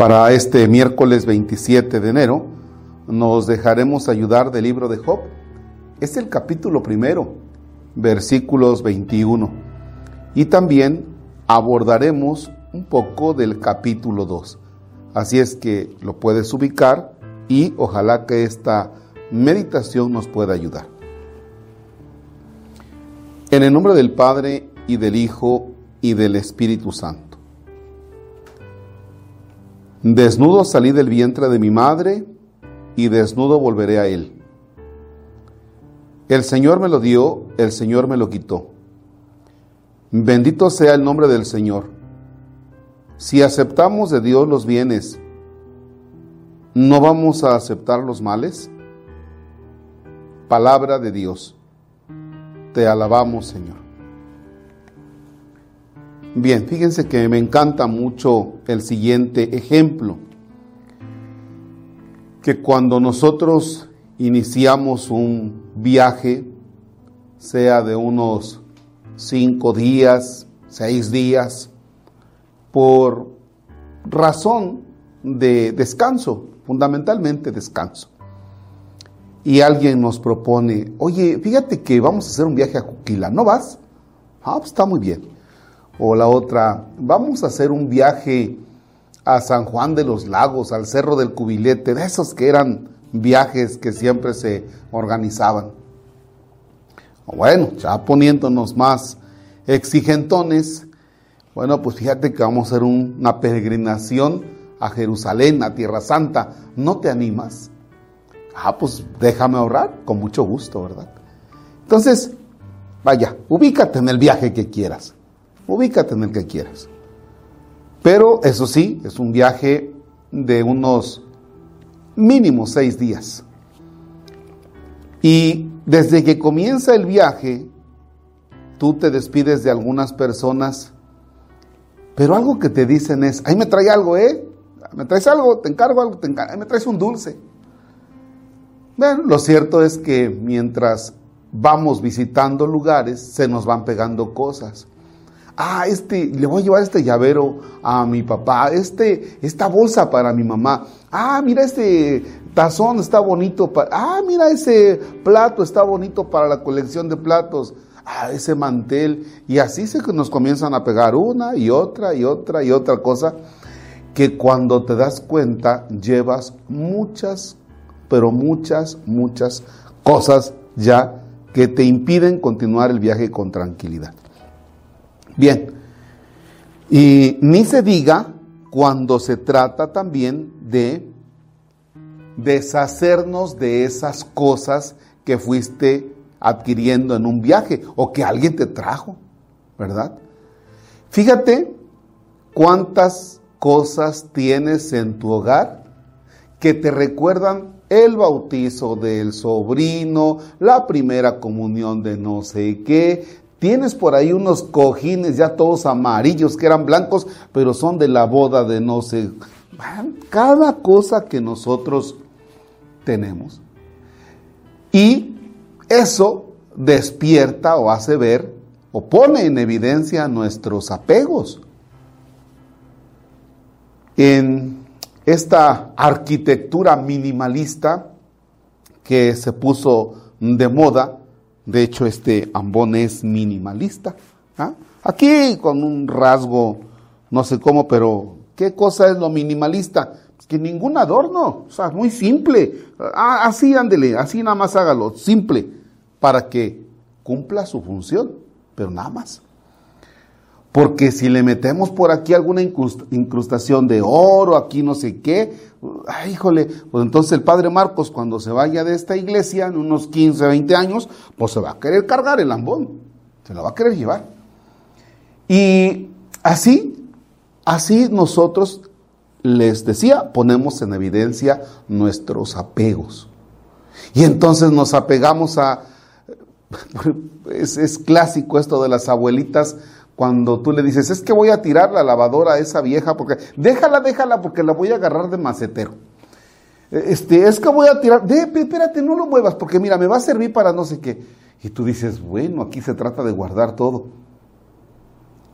Para este miércoles 27 de enero nos dejaremos ayudar del libro de Job. Es el capítulo primero, versículos 21. Y también abordaremos un poco del capítulo 2. Así es que lo puedes ubicar y ojalá que esta meditación nos pueda ayudar. En el nombre del Padre y del Hijo y del Espíritu Santo. Desnudo salí del vientre de mi madre y desnudo volveré a él. El Señor me lo dio, el Señor me lo quitó. Bendito sea el nombre del Señor. Si aceptamos de Dios los bienes, ¿no vamos a aceptar los males? Palabra de Dios. Te alabamos, Señor. Bien, fíjense que me encanta mucho el siguiente ejemplo, que cuando nosotros iniciamos un viaje, sea de unos cinco días, seis días, por razón de descanso, fundamentalmente descanso. Y alguien nos propone, oye, fíjate que vamos a hacer un viaje a Cuquila, ¿no vas? Ah, pues está muy bien. O la otra, vamos a hacer un viaje a San Juan de los Lagos, al Cerro del Cubilete, de esos que eran viajes que siempre se organizaban. Bueno, ya poniéndonos más exigentones, bueno, pues fíjate que vamos a hacer una peregrinación a Jerusalén, a Tierra Santa. ¿No te animas? Ah, pues déjame ahorrar, con mucho gusto, ¿verdad? Entonces, vaya, ubícate en el viaje que quieras ubícate en el que quieras. Pero eso sí, es un viaje de unos mínimo seis días. Y desde que comienza el viaje, tú te despides de algunas personas, pero algo que te dicen es, ahí me trae algo, ¿eh? ¿Me traes algo? ¿Te encargo algo? ¿Te encargo? ¿Me traes un dulce? Bueno, lo cierto es que mientras vamos visitando lugares, se nos van pegando cosas ah, este, le voy a llevar este llavero a mi papá, este, esta bolsa para mi mamá, ah, mira este tazón está bonito, para, ah, mira ese plato está bonito para la colección de platos, ah, ese mantel, y así se nos comienzan a pegar una y otra y otra y otra cosa, que cuando te das cuenta llevas muchas, pero muchas, muchas cosas ya que te impiden continuar el viaje con tranquilidad. Bien, y ni se diga cuando se trata también de deshacernos de esas cosas que fuiste adquiriendo en un viaje o que alguien te trajo, ¿verdad? Fíjate cuántas cosas tienes en tu hogar que te recuerdan el bautizo del sobrino, la primera comunión de no sé qué, Tienes por ahí unos cojines ya todos amarillos que eran blancos, pero son de la boda de no sé. Cada cosa que nosotros tenemos. Y eso despierta o hace ver o pone en evidencia nuestros apegos. En esta arquitectura minimalista que se puso de moda, de hecho, este ambón es minimalista. ¿ah? Aquí con un rasgo, no sé cómo, pero ¿qué cosa es lo minimalista? Es que ningún adorno, o sea, muy simple. Ah, así ándele, así nada más hágalo, simple, para que cumpla su función, pero nada más. Porque si le metemos por aquí alguna incrustación de oro, aquí no sé qué, ay, híjole, pues entonces el padre Marcos cuando se vaya de esta iglesia en unos 15, 20 años, pues se va a querer cargar el lambón, se lo va a querer llevar. Y así, así nosotros, les decía, ponemos en evidencia nuestros apegos. Y entonces nos apegamos a, es, es clásico esto de las abuelitas, cuando tú le dices, es que voy a tirar la lavadora a esa vieja porque, déjala, déjala porque la voy a agarrar de macetero. E, este, es que voy a tirar, de, espérate, no lo muevas porque mira, me va a servir para no sé qué. Y tú dices, bueno, aquí se trata de guardar todo.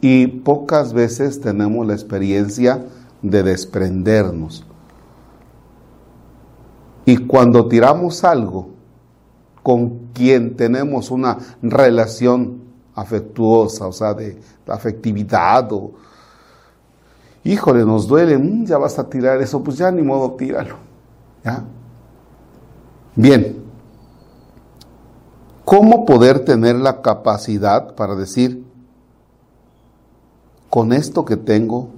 Y pocas veces tenemos la experiencia de desprendernos. Y cuando tiramos algo con quien tenemos una relación afectuosa, o sea, de, afectividad, o híjole, nos duele, mm, ya vas a tirar eso, pues ya ni modo, tíralo. ¿Ya? Bien, ¿cómo poder tener la capacidad para decir, con esto que tengo,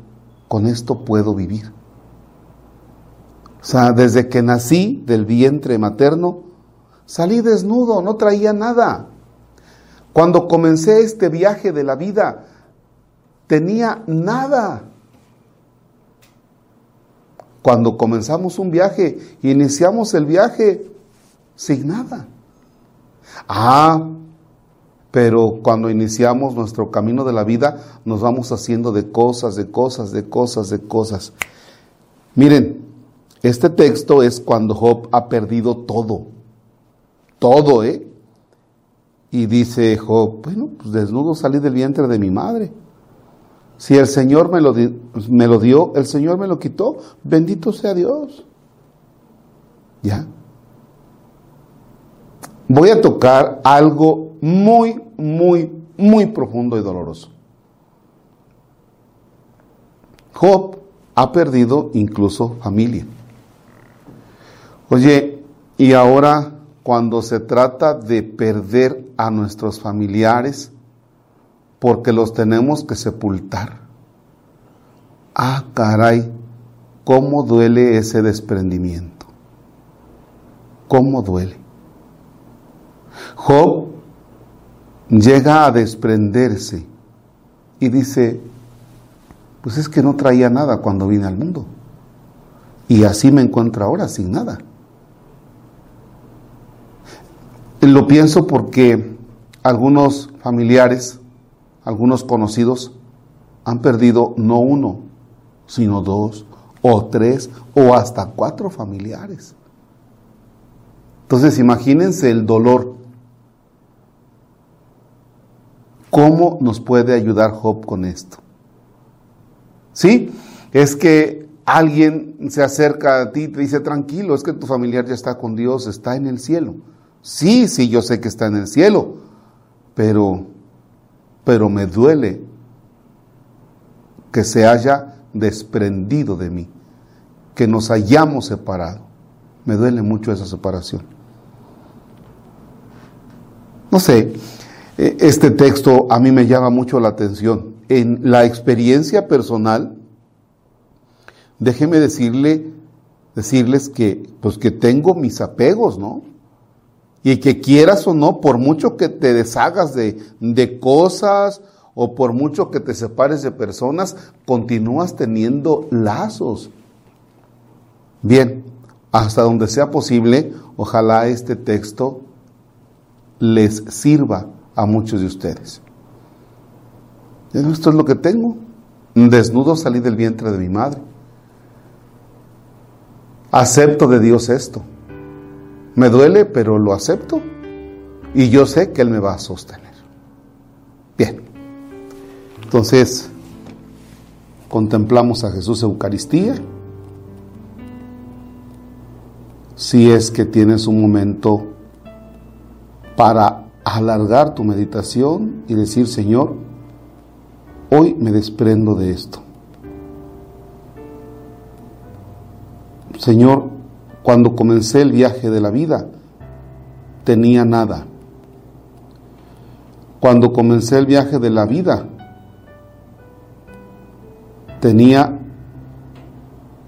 con esto puedo vivir? O sea, desde que nací del vientre materno, salí desnudo, no traía nada. Cuando comencé este viaje de la vida, tenía nada. Cuando comenzamos un viaje, iniciamos el viaje sin nada. Ah, pero cuando iniciamos nuestro camino de la vida, nos vamos haciendo de cosas, de cosas, de cosas, de cosas. Miren, este texto es cuando Job ha perdido todo. Todo, ¿eh? Y dice Job, bueno, pues desnudo salí del vientre de mi madre. Si el Señor me lo, me lo dio, el Señor me lo quitó, bendito sea Dios. ¿Ya? Voy a tocar algo muy, muy, muy profundo y doloroso. Job ha perdido incluso familia. Oye, y ahora cuando se trata de perder a nuestros familiares porque los tenemos que sepultar. Ah, caray, cómo duele ese desprendimiento. Cómo duele. Job llega a desprenderse y dice, pues es que no traía nada cuando vine al mundo. Y así me encuentro ahora sin nada. Lo pienso porque algunos familiares, algunos conocidos, han perdido no uno, sino dos o tres o hasta cuatro familiares. Entonces imagínense el dolor. ¿Cómo nos puede ayudar Job con esto? ¿Sí? Es que alguien se acerca a ti y te dice, tranquilo, es que tu familiar ya está con Dios, está en el cielo. Sí, sí, yo sé que está en el cielo, pero, pero me duele que se haya desprendido de mí, que nos hayamos separado. Me duele mucho esa separación. No sé, e, este texto a mí me llama mucho la atención. En la experiencia personal, déjeme decirle, decirles que, pues que tengo mis apegos, ¿no? Y que quieras o no, por mucho que te deshagas de, de cosas o por mucho que te separes de personas, continúas teniendo lazos. Bien, hasta donde sea posible, ojalá este texto les sirva a muchos de ustedes. Esto es lo que tengo. Desnudo salí del vientre de mi madre. Acepto de Dios esto. Me duele, pero lo acepto y yo sé que Él me va a sostener. Bien, entonces contemplamos a Jesús Eucaristía. Si es que tienes un momento para alargar tu meditación y decir, Señor, hoy me desprendo de esto. Señor, cuando comencé el viaje de la vida, tenía nada. Cuando comencé el viaje de la vida, tenía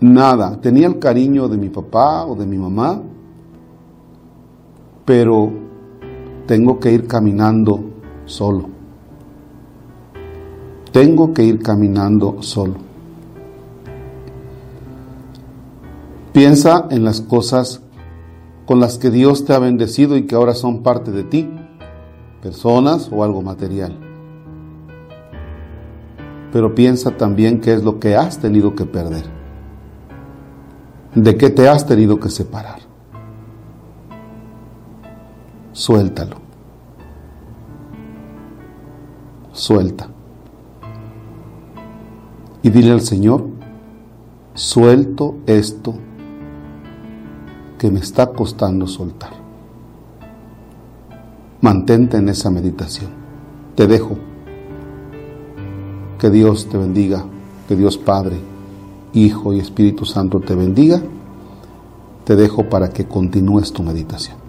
nada. Tenía el cariño de mi papá o de mi mamá, pero tengo que ir caminando solo. Tengo que ir caminando solo. Piensa en las cosas con las que Dios te ha bendecido y que ahora son parte de ti, personas o algo material. Pero piensa también qué es lo que has tenido que perder, de qué te has tenido que separar. Suéltalo. Suelta. Y dile al Señor, suelto esto que me está costando soltar. Mantente en esa meditación. Te dejo. Que Dios te bendiga, que Dios Padre, Hijo y Espíritu Santo te bendiga. Te dejo para que continúes tu meditación.